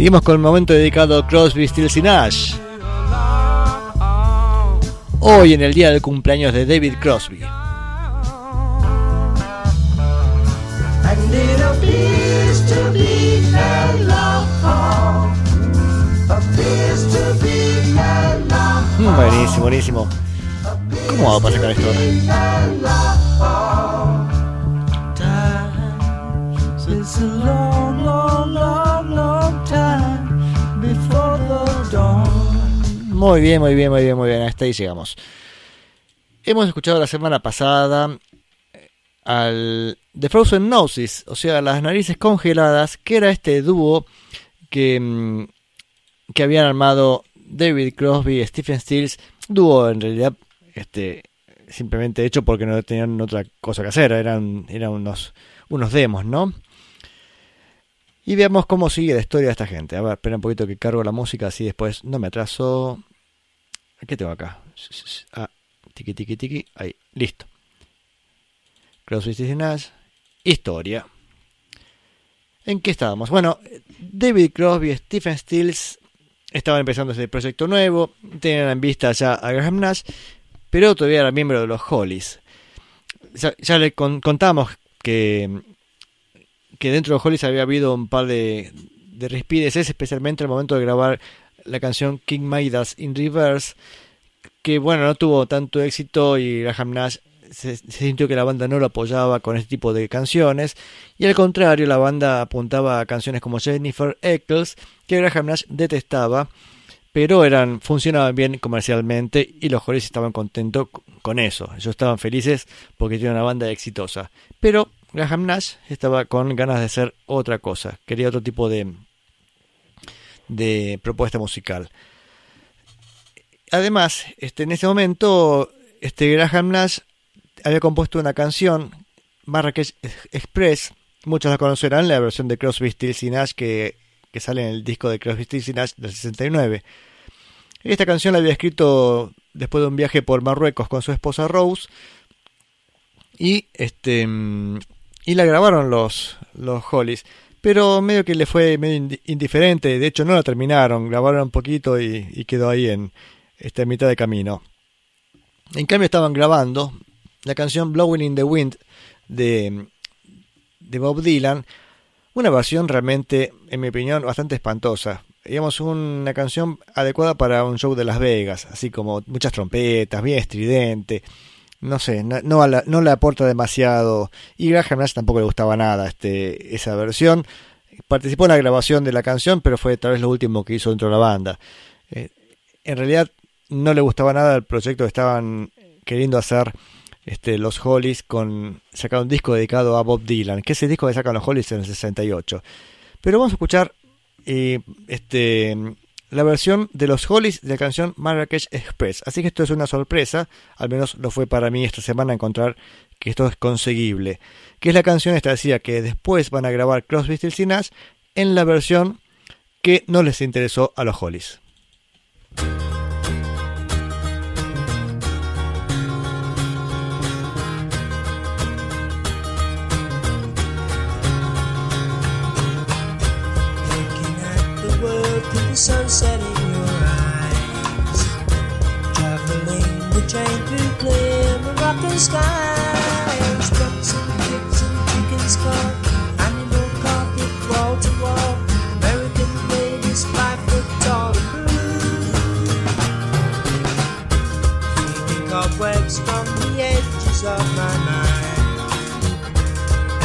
Seguimos con el momento dedicado a Crosby, Stills y Nash. Hoy en el día del cumpleaños de David Crosby. Mm, buenísimo, buenísimo. ¿Cómo vamos a sacar esto Muy bien, muy bien, muy bien, muy bien. Hasta ahí llegamos. Hemos escuchado la semana pasada eh, al The Frozen Noses, o sea, las narices congeladas, que era este dúo que, mm, que habían armado David Crosby y Stephen Stills. Dúo en realidad este, simplemente hecho porque no tenían otra cosa que hacer, eran, eran unos, unos demos, ¿no? Y veamos cómo sigue la historia de esta gente. A ver, espera un poquito que cargo la música, así después no me atraso. ¿Qué tengo acá? Ah, tiki tiki tiki. Ahí, listo. Stills Nash. Historia. ¿En qué estábamos? Bueno, David Crosby y Stephen Stills estaban empezando ese proyecto nuevo, tenían en vista ya a Graham Nash, pero todavía era miembro de los Hollies. Ya, le contamos que, que dentro de los Hollies había habido un par de, de respides, especialmente el momento de grabar la canción King Midas in Reverse, que bueno, no tuvo tanto éxito y Graham Nash se, sintió que la banda no lo apoyaba con este tipo de canciones. Y al contrario la banda apuntaba a canciones como Jennifer Eccles que Graham Nash detestaba pero eran funcionaban bien comercialmente y los Hollies estaban contentos con eso. Ellos estaban felices porque tenían una banda exitosa. Pero Graham Nash estaba con ganas de hacer otra cosa. Quería otro tipo de de propuesta musical. Además este en ese momento este Graham Nash había compuesto una canción, Marrakech Express, muchos la conocerán, la versión de Crosby, Stills y Nash que, que sale en el disco de Crosby, Stills y Nash del 69. Esta canción la había escrito después de un viaje por Marruecos con su esposa Rose y este y la grabaron los los Hollies, pero medio que le fue medio indiferente, de hecho no la terminaron, grabaron un poquito y, y quedó ahí en esta mitad de camino. En cambio estaban grabando la canción Blowing in the Wind de, de Bob Dylan, una versión realmente, en mi opinión, bastante espantosa. Digamos, una canción adecuada para un show de Las Vegas, así como muchas trompetas, bien estridente. No sé, no, no, le aporta demasiado. Y Graham Nash tampoco le gustaba nada este, esa versión. Participó en la grabación de la canción, pero fue tal vez lo último que hizo dentro de la banda. Eh, en realidad no le gustaba nada el proyecto que estaban queriendo hacer este, los Hollies con sacar un disco dedicado a Bob Dylan, que ese disco que sacan los Hollies en el 68. Pero vamos a escuchar eh, este, la versión de los Hollies de la canción Marrakech Express. Así que esto es una sorpresa, al menos lo fue para mí esta semana encontrar que esto es conseguible. Que es la canción esta decía que después van a grabar Crosby, Stills y Nash en la versión que no les interesó a los Hollies. Sunset in your eyes. Traveling the train through clear Moroccan skies. Trucks and kicks and chicken skull. Animal carpet wall to wall. American ladies five foot tall. Cleaning cobwebs from the edges of my mind.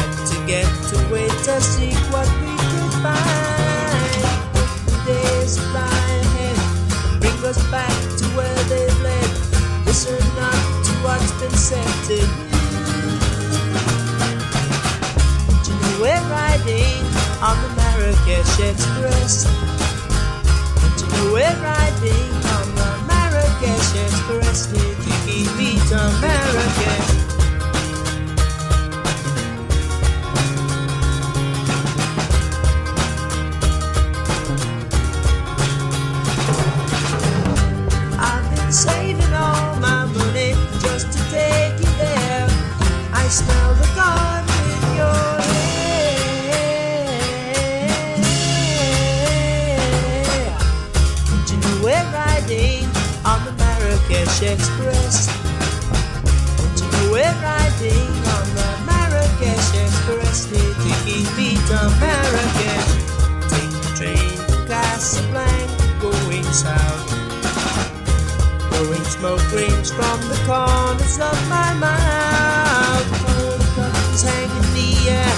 And to get away to seek what fly ahead and bring us back to where they led. Listen not to what's been said to you. Do you know we're riding on the Marrakesh Express? Do you know we're riding on the Marrakesh Express? Kiki meet on Marrakesh. From the corners of my mouth. Cold curtains hang in the air.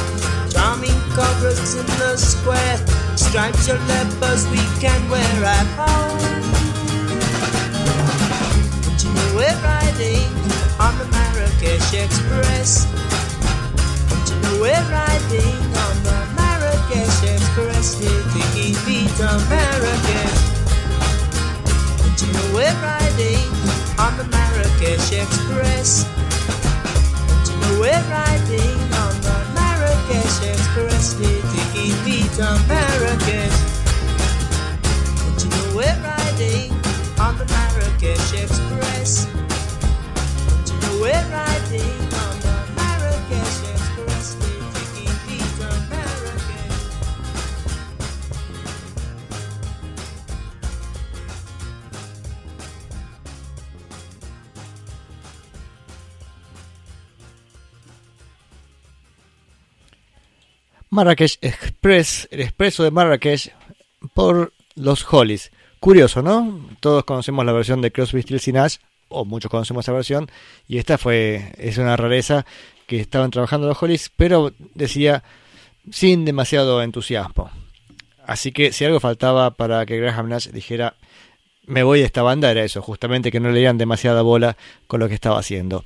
Charming cobras in the square. Stripes or leopards we can wear at home. But you know we're riding on the Marrakesh Express. But you know we're riding on the Marrakesh Express. Here to keep beat Marrakesh. But you know we're riding on the Marrakesh Express. But you know we're riding on the Marrakesh Express. Need to keep beat Marrakech Express, el expreso de Marrakech por los Hollies. Curioso, ¿no? Todos conocemos la versión de Crosby, Stills y Nash, o muchos conocemos esa versión, y esta fue es una rareza que estaban trabajando los Hollies, pero decía sin demasiado entusiasmo. Así que si algo faltaba para que Graham Nash dijera me voy de esta banda era eso, justamente que no le dieran demasiada bola con lo que estaba haciendo.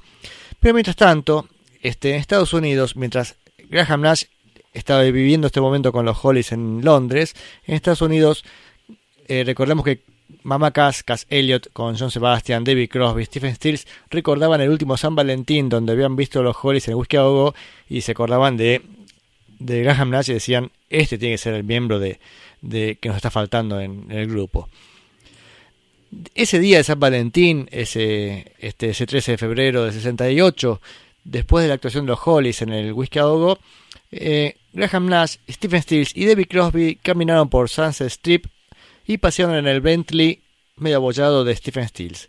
Pero mientras tanto, este, en Estados Unidos, mientras Graham Nash estaba viviendo este momento con los Hollies en Londres, en Estados Unidos, eh, recordemos que Mama Cass, Cass Elliot con John Sebastian, David Crosby, Stephen Stills recordaban el último San Valentín donde habían visto los Hollies en el Whisky a Go Go y se acordaban de, de Graham Nash y decían, este tiene que ser el miembro de, de que nos está faltando en, el grupo ese día de San Valentín, ese, este, ese 13 de febrero de 68, después de la actuación de los Hollies en el Whisky a Go Go, eh, Graham Nash, Stephen Stills y David Crosby caminaron por Sunset Strip y pasearon en el Bentley medio abollado de Stephen Stills.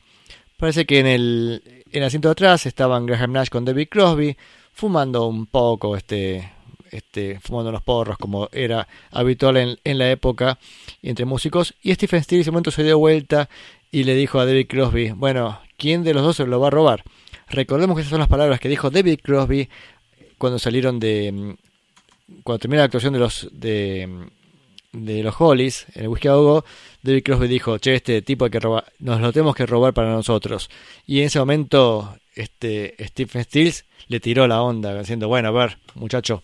Parece que en el, en el asiento de atrás estaban Graham Nash con David Crosby fumando un poco, este, este, fumando los porros como era habitual en, en la época entre músicos. Y Stephen Stills en ese momento se dio vuelta y le dijo a David Crosby, bueno, ¿quién de los dos se lo va a robar? Recordemos que esas son las palabras que dijo David Crosby cuando salieron de... Cuando terminó la actuación de los... De, los Hollies en el Whisky a David Crosby dijo, che, este tipo hay que robar, nos lo tenemos que robar para nosotros. Y en ese momento, este Stephen Stills le tiró la onda, diciendo, bueno, a ver, muchacho.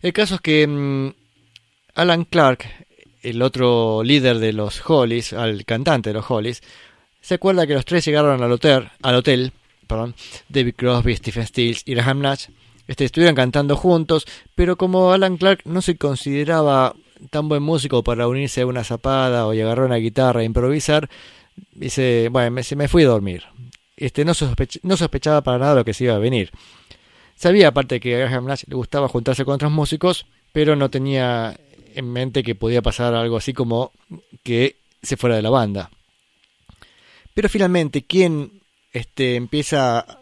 El caso es que mmm, Alan Clark, el otro líder de los Hollies, al cantante de los Hollies, se acuerda que los tres llegaron al hotel, al hotel perdón, David Crosby, Stephen Stills y Graham Nash, este, estuvieron cantando juntos, pero como Alan Clark no se consideraba tan buen músico para unirse a una zapada o agarrar una guitarra e improvisar, dice, bueno, me, me fui a dormir. Este, no, no sospechaba para nada lo que se iba a venir. Sabía aparte que a Graham Nash le gustaba juntarse con otros músicos, pero no tenía en mente que podía pasar algo así como que se fuera de la banda. Pero finalmente, ¿quién este, empieza,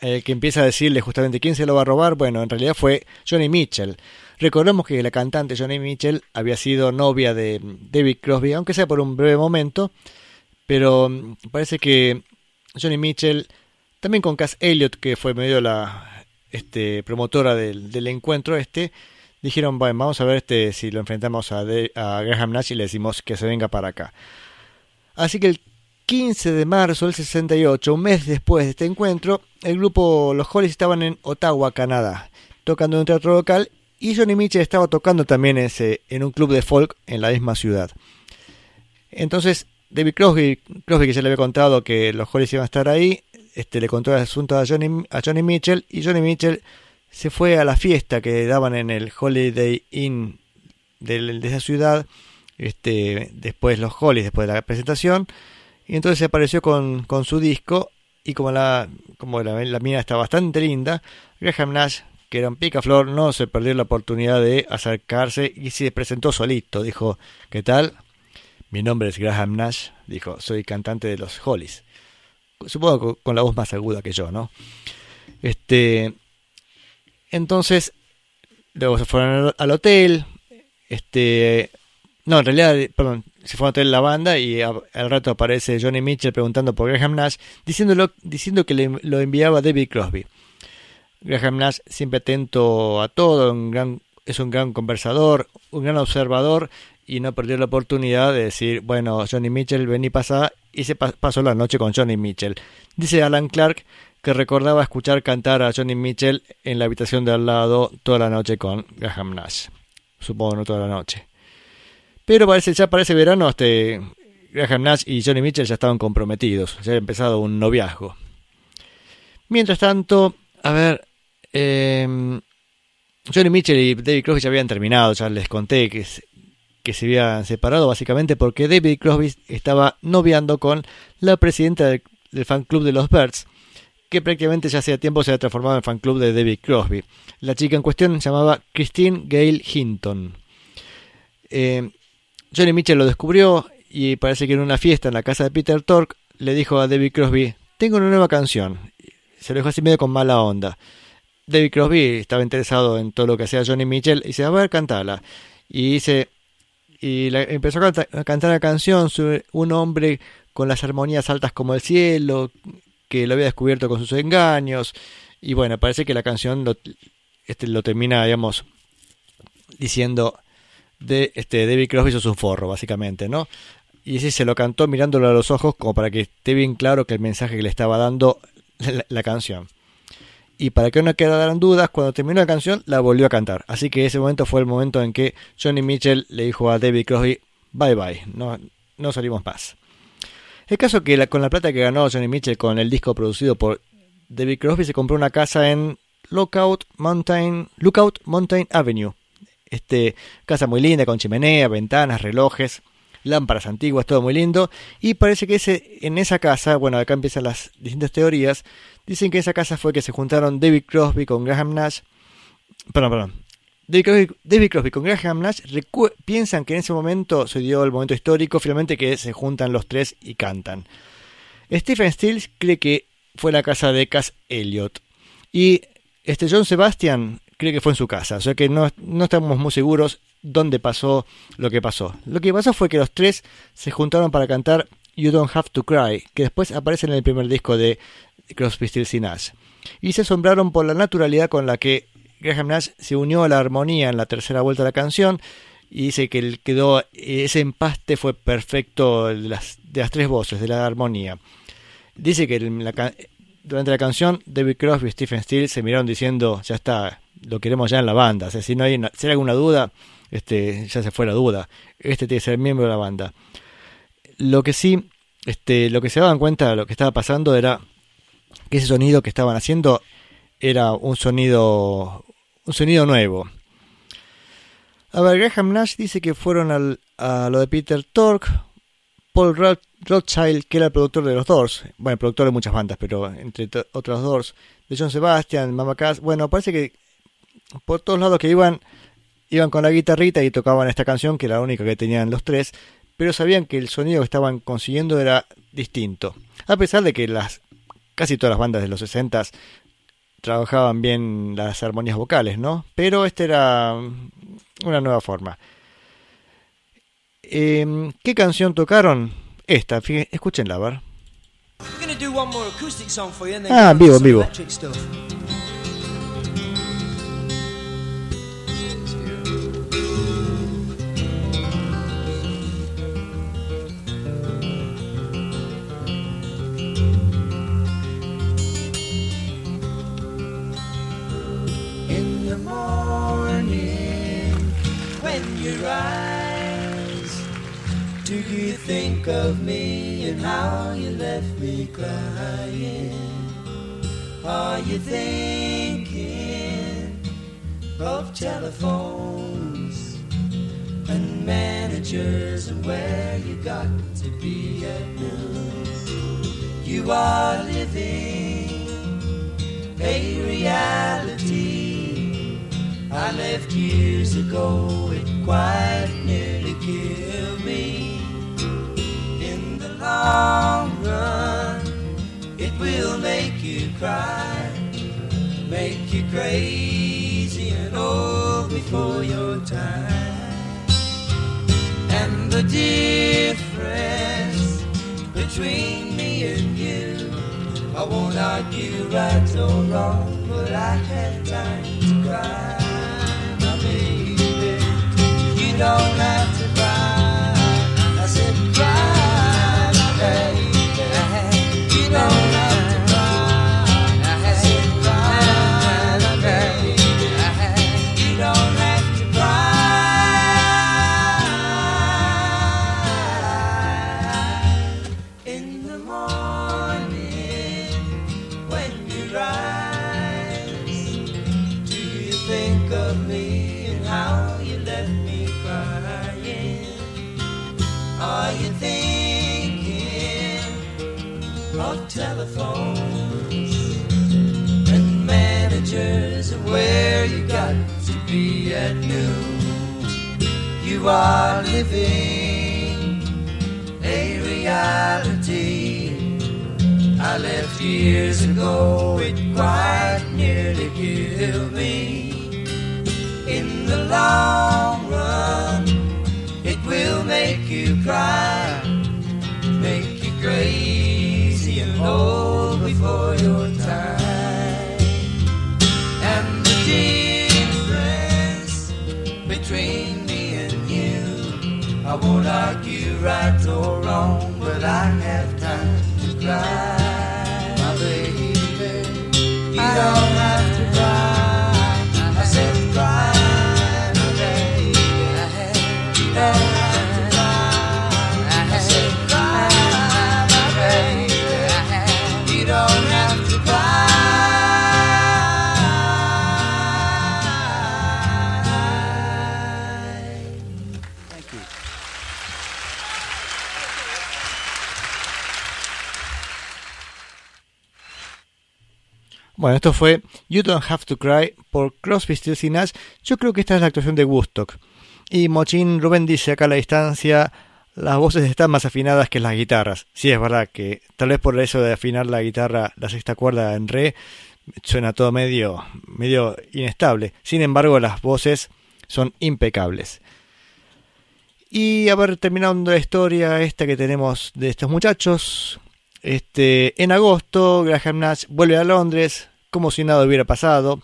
el que empieza a decirle justamente quién se lo va a robar? Bueno, en realidad fue Johnny Mitchell. Recordemos que la cantante Johnny Mitchell había sido novia de David Crosby, aunque sea por un breve momento, pero parece que Johnny Mitchell, también con Cass Elliot, que fue medio la este, promotora del, del encuentro este, dijeron, bueno, vamos a ver este si lo enfrentamos a, De- a Graham Nash y le decimos que se venga para acá. Así que el 15 de marzo del 68, un mes después de este encuentro, el grupo Los Hollies estaban en Ottawa, Canadá, tocando en un teatro local y Johnny Mitchell estaba tocando también en un club de folk en la misma ciudad. Entonces, David Crosby, Crosby que ya le había contado que los Hollies iban a estar ahí, este, le contó el asunto a Johnny, a Johnny Mitchell y Johnny Mitchell se fue a la fiesta que daban en el Holiday Inn de, esa ciudad, este, después los Hollies, después de la presentación, y entonces se apareció con, con su disco y como la, como la, la mina está bastante linda, Graham Nash, que era un picaflor, no se perdió la oportunidad de acercarse y se presentó solito, dijo, ¿qué tal? Mi nombre es Graham Nash, dijo, soy cantante de los Hollies. Supongo con la voz más aguda que yo, ¿no? Este, entonces, luego se fueron al hotel. Este, no, en realidad, perdón, se fue al hotel la banda y a- al rato aparece Johnny Mitchell preguntando por Graham Nash, diciéndolo, diciendo que le, lo enviaba David Crosby. Graham Nash, siempre atento a todo, un gran, es un gran conversador, un gran observador y no perdió la oportunidad de decir, bueno, Johnny Mitchell, vení pasá, y se pa- pasó la noche con Johnny Mitchell. Dice Alan Clark que recordaba escuchar cantar a Johnny Mitchell en la habitación de al lado toda la noche con Graham Nash. Supongo no toda la noche. Pero parece ya para ese verano este Graham Nash y Johnny Mitchell ya estaban comprometidos, ya había empezado un noviazgo. Mientras tanto, a ver, em, Johnny Mitchell y David Crosby ya habían terminado, ya les conté que, que se habían separado básicamente porque David Crosby estaba noviando con la presidenta del, del fan club de los Birds, que prácticamente ya hacía tiempo se había transformado en fan club de David Crosby. La chica en cuestión se llamaba Christine Gale Hinton. Eh, Johnny Mitchell lo descubrió y parece que en una fiesta en la casa de Peter Tork le dijo a David Crosby, tengo una nueva canción. Se lo dijo así medio con mala onda. David Crosby estaba interesado en todo lo que hacía Johnny Mitchell y dice, a ver, cantala. Y dice, y la- empezó a, canta- a cantar una canción sobre un hombre con las armonías altas como el cielo, que lo había descubierto con sus engaños. Y bueno, parece que la canción lo, este, lo termina, digamos, diciendo de este David Crosby sos un forro, básicamente, ¿no? Y ese se lo cantó mirándolo a los ojos como para que esté bien claro que el mensaje que le estaba dando la, canción. Y para que no quedaran dudas, cuando terminó la canción la volvió a cantar. Así que ese momento fue el momento en que Johnny Mitchell le dijo a David Crosby, bye bye, no, no salimos más. El caso que con la plata que ganó Johnny Mitchell con el disco producido por David Crosby se compró una casa en Lookout Mountain, Lookout Mountain Avenue. Este, casa muy linda, con chimenea, ventanas, relojes, lámparas antiguas, todo muy lindo. Y parece que ese, en esa casa, bueno, acá empiezan las distintas teorías, dicen que esa casa fue que se juntaron David Crosby con Graham Nash. Perdón, perdón. David Crosby, David Crosby con Graham Nash piensan que en ese momento se dio el momento histórico, finalmente que se juntan los tres y cantan. Stephen Stills cree que fue la casa de Cass Elliot. Y este John Sebastian cree que fue en su casa. O sea que no, no estamos muy seguros dónde pasó lo que pasó. Lo que pasó fue que los tres se juntaron para cantar You Don't Have to Cry, que después aparece en el primer disco de Crosby, Stills y Nash. Y se asombraron por la naturalidad con la que Graham Nash se unió a la armonía en la tercera vuelta de la canción y dice que él quedó ese empaste fue perfecto de las, de las tres voces de la armonía. Dice que durante la canción David Crosby y Stephen Stills se miraron diciendo ya está, lo queremos ya en la banda. O sea, si no hay una- si hay alguna duda, este, ya se fue la duda. Este tiene que ser miembro de la banda. Lo que sí, este, lo que se daban cuenta de lo que estaba pasando era que ese sonido que estaban haciendo era un sonido un sonido nuevo. A ver, Graham Nash dice que fueron al, a lo de Peter Tork, Paul Roth- Rothschild, que era el productor de los Doors, bueno, el productor de muchas bandas, pero entre otros Doors, de John Sebastian, Mama Cass, bueno, parece que por todos lados que iban, iban con la guitarrita y tocaban esta canción, que era la única que tenían los tres, pero sabían que el sonido que estaban consiguiendo era distinto. A pesar de que las casi todas las bandas de los 60 trabajaban bien las armonías vocales, ¿no? Pero esta era mm, una nueva forma. Em, ¿Qué canción tocaron? Esta, escúchenla, a ver. We're gonna do of me and how you left me crying? Are you thinking of telephones and managers and where you got to be at noon? You are living a reality I left years ago. It quite nearly killed long run, it will make you cry, make you crazy and old before your time. And the difference between me and you, I won't argue right or wrong, but I had time to cry, my baby. You don't have won't argue right or wrong, but I have time to cry, my baby. You Bueno, esto fue You Don't Have to Cry por Crosby, Stills y Nash. Yo creo que esta es la actuación de Woodstock. Y Mochín Rubén dice acá a la distancia, las voces están más afinadas que las guitarras. Sí, es verdad que tal vez por eso de afinar la guitarra, la sexta cuerda en re, suena todo medio, medio inestable. Sin embargo, las voces son impecables. Y haber terminando la historia esta que tenemos de estos muchachos, este, en agosto, Graham Nash vuelve a Londres como si nada hubiera pasado.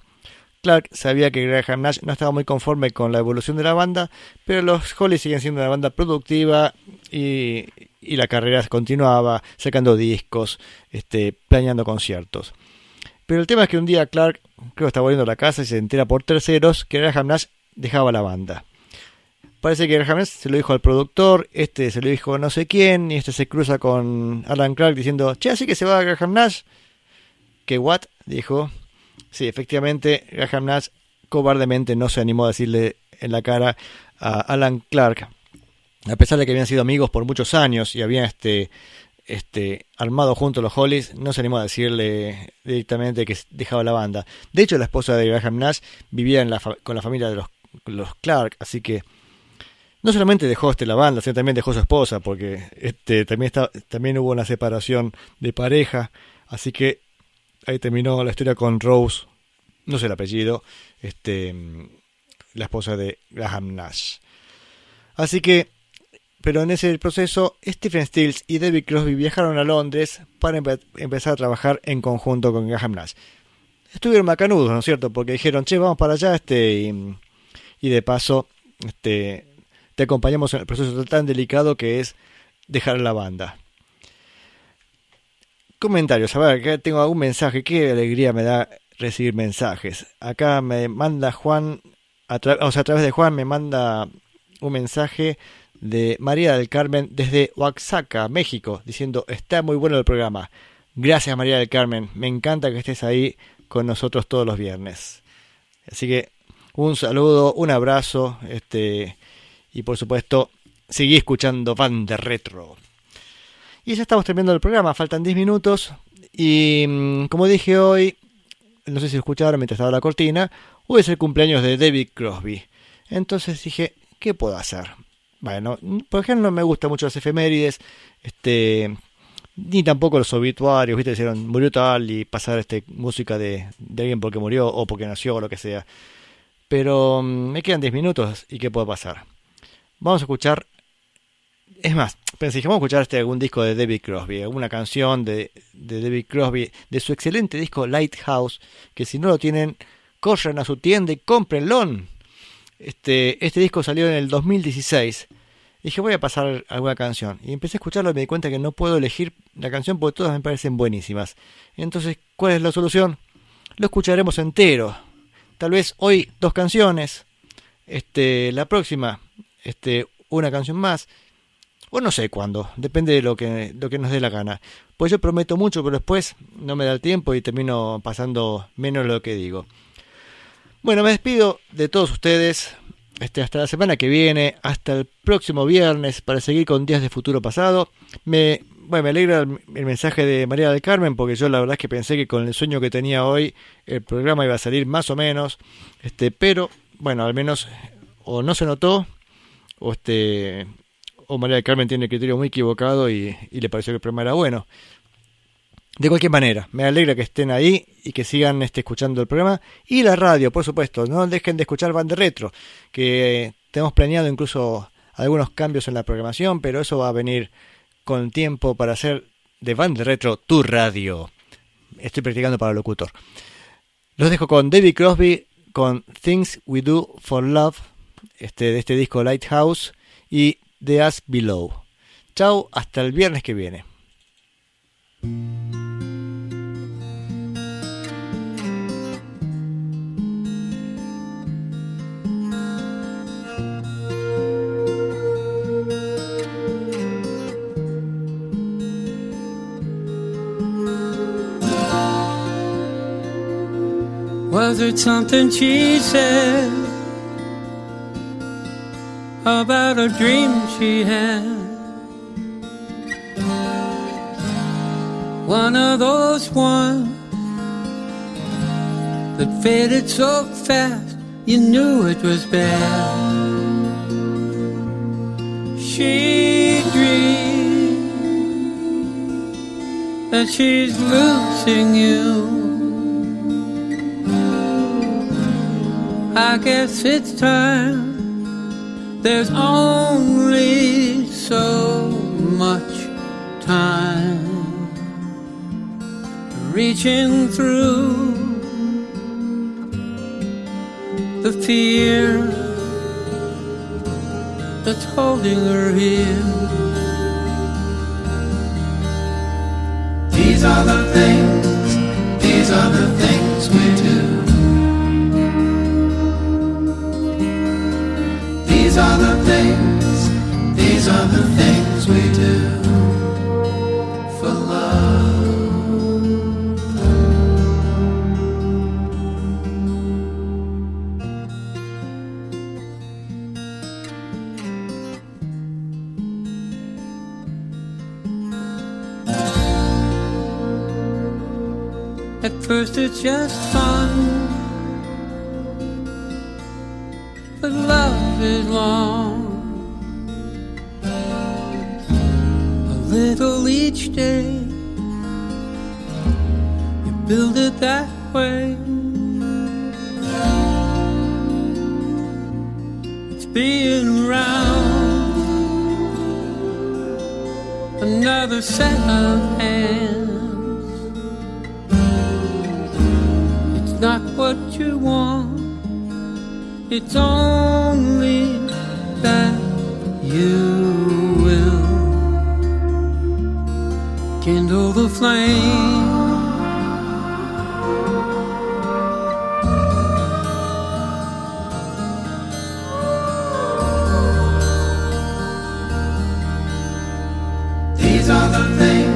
Clark sabía que Graham Nash no estaba muy conforme con la evolución de la banda, pero los Hollies siguen siendo una banda productiva y, y la carrera continuaba, sacando discos, este, planeando conciertos. Pero el tema es que un día Clark creo que está volviendo a la casa y se entera por terceros que Graham Nash dejaba la banda. Parece que Graham se lo dijo al productor, este se lo dijo a no sé quién, y este se cruza con Alan Clark diciendo, che, así que se va Graham Nash. ¿Qué what? Dijo. Sí, efectivamente, Graham Nash cobardemente no se animó a decirle en la cara a Alan Clark, a pesar de que habían sido amigos por muchos años y habían este, este, armado juntos los Hollies, no se animó a decirle directamente que dejaba la banda. De hecho, la esposa de Graham Nash vivía en la con la familia de los Clark, así que no solamente dejó este la banda, sino también dejó su esposa, porque este también está, también hubo una separación de pareja, así que ahí terminó la historia con Rose, no sé el apellido, este la esposa de Graham Nash. Así que, pero en ese proceso, Stephen Stills y David Crosby viajaron a Londres para empe- empezar a trabajar en conjunto con Graham Nash. Estuvieron macanudos, ¿no es cierto? Porque dijeron, che, vamos para allá, este, y, y de paso, este, te acompañamos en el proceso tan delicado que es dejar la banda. Comentarios, a ver, acá tengo algún mensaje, qué alegría me da recibir mensajes. Acá me manda Juan, o sea, a través de Juan me manda un mensaje de María del Carmen desde Oaxaca, México, diciendo está muy bueno el programa. Gracias María del Carmen, me encanta que estés ahí con nosotros todos los viernes. Así que un saludo, un abrazo, este y por supuesto seguí escuchando Van de Retro. Y ya estamos terminando el programa, faltan 10 minutos y mm, como dije hoy, no sé si escucharon mientras estaba la cortina, hoy es el cumpleaños de David Crosby. Entonces dije, ¿qué puedo hacer? Bueno, por ejemplo no me gustan mucho las efemérides, este ni tampoco los obituarios, viste, hicieron murió tal y pasar este música de, de alguien porque murió o porque nació o lo que sea. Pero mm, me quedan 10 minutos y qué puede pasar. Vamos a escuchar es más, pensé vamos a escuchar este algún disco de David Crosby, alguna canción de, de David Crosby, de su excelente disco Lighthouse, que si no lo tienen, corran a su tienda y cómprenlo. Este, este disco salió en el 2016. Dije, voy a pasar alguna canción. Y empecé a escucharlo y me di cuenta que no puedo elegir la canción porque todas me parecen buenísimas. Entonces, ¿cuál es la solución? Lo escucharemos entero. Tal vez hoy dos canciones. Este, la próxima, este, una canción más. O no sé cuándo, depende de lo que, lo que nos dé la gana. Pues yo prometo mucho, pero después no me da el tiempo y termino pasando menos lo que digo. Bueno, me despido de todos ustedes. Este, hasta la semana que viene, hasta el próximo viernes para seguir con Días de Futuro Pasado. Me, bueno, me alegra el, el, mensaje de María del Carmen porque yo la verdad es que pensé que con el sueño que tenía hoy el programa iba a salir más o menos, este, pero bueno, al menos o no se notó o este o María Carmen tiene el criterio muy equivocado y, le pareció que el programa era bueno. De cualquier manera, me alegra que estén ahí y que sigan este, escuchando el programa. Y la radio, por supuesto, no dejen de escuchar Band Retro, que tenemos planeado incluso algunos cambios en la programación, pero eso va a venir con tiempo para hacer de Band Retro tu radio. Estoy practicando para el locutor. Los dejo con David Crosby, con Things We Do for Love, este, de este disco Lighthouse, y The As Below. Chao, hasta el viernes que viene. Was about a dream she had? One of those ones that faded so fast you knew it was bad. She dreamed that she's losing you. I guess it's time. There's only so much time. Reaching through the fear that's holding her here. These are the things, these are the things we do. These are the things, these are the things we do for love. At first it's just fun, love is long. A little each day, you build it that way. It's being around another set of hands. It's not what you want, it's only that you will kindle the flame. These are the things.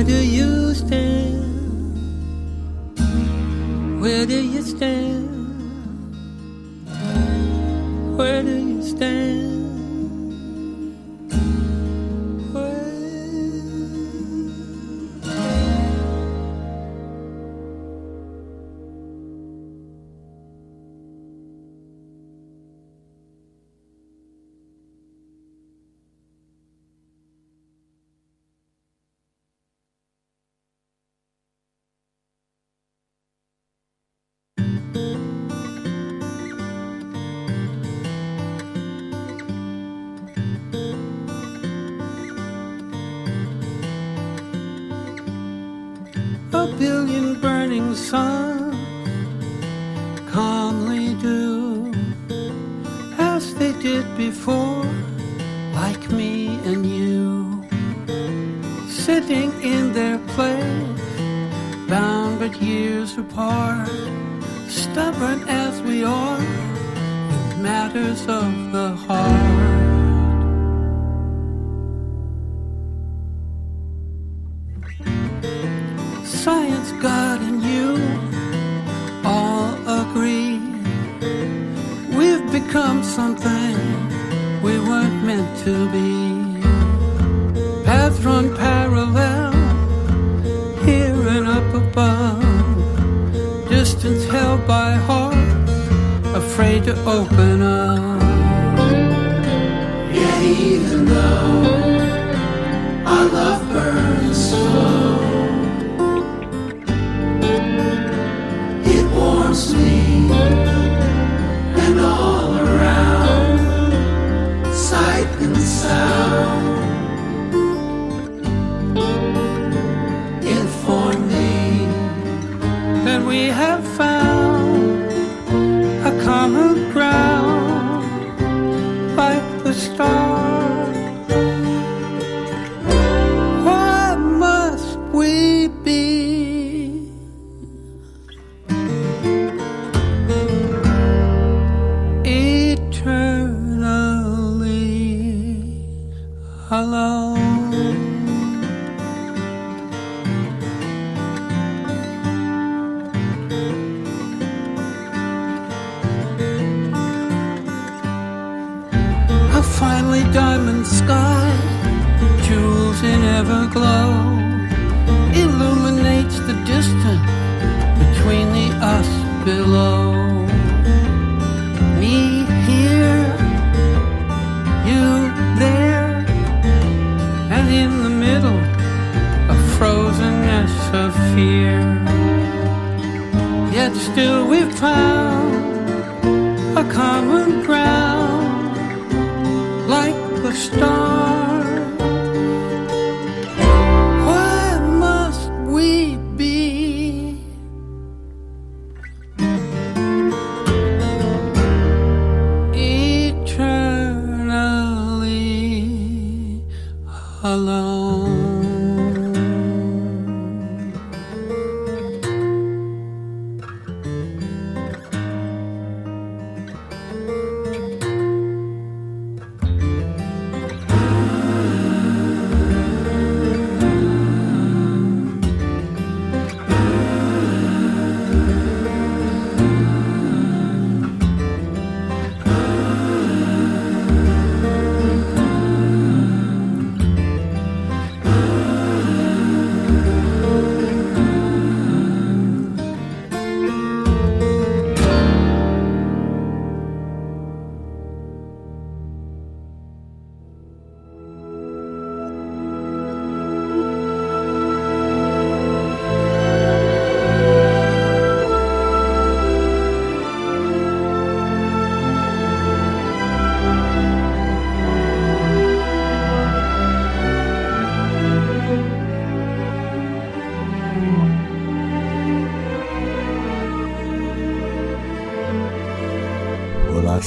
Where do you stand? Where do you stand? Where do you stand? sitting in their place, bound but years apart, stubborn as we are in matters of the heart.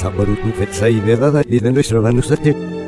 サボるんくさいべだだいでのしろがぬさて。